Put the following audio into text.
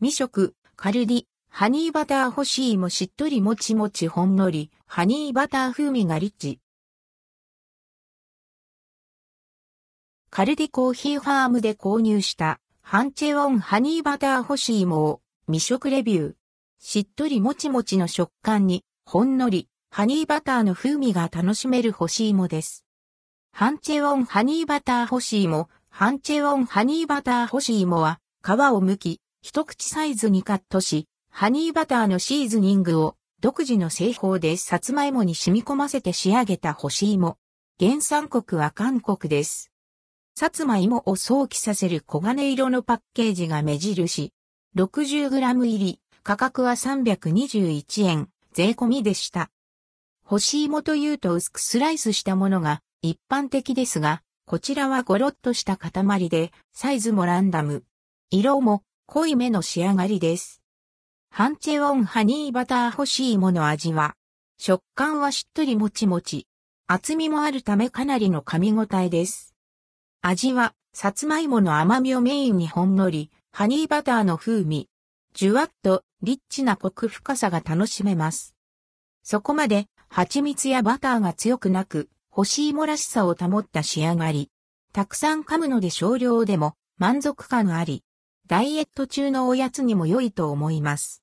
未食、カルディ、ハニーバター干し芋しっとりもちもちほんのり、ハニーバター風味がリッチ。カルディコーヒーファームで購入したハンチェオンハニーバター干し芋を未食レビュー。しっとりもちもちの食感にほんのりハニーバターの風味が楽しめる干し芋です。ハンチェオンハニーバター干し芋。ハンチェオンハニーバター干しい芋は皮を剥き一口サイズにカットしハニーバターのシーズニングを独自の製法でさつまいもに染み込ませて仕上げた干し芋。原産国は韓国です。さつまいもを想起させる黄金色のパッケージが目印。60g 入り、価格は321円、税込みでした。干し芋というと薄くスライスしたものが一般的ですが、こちらはゴロッとした塊で、サイズもランダム。色も濃いめの仕上がりです。ハンチェオンハニーバター干し芋の味は、食感はしっとりもちもち。厚みもあるためかなりの噛み応えです。味は、さつまいもの甘みをメインにほんのり、ハニーバターの風味、じゅわっとリッチなコク深さが楽しめます。そこまで、蜂蜜やバターが強くなく、干し芋らしさを保った仕上がり。たくさん噛むので少量でも満足感あり、ダイエット中のおやつにも良いと思います。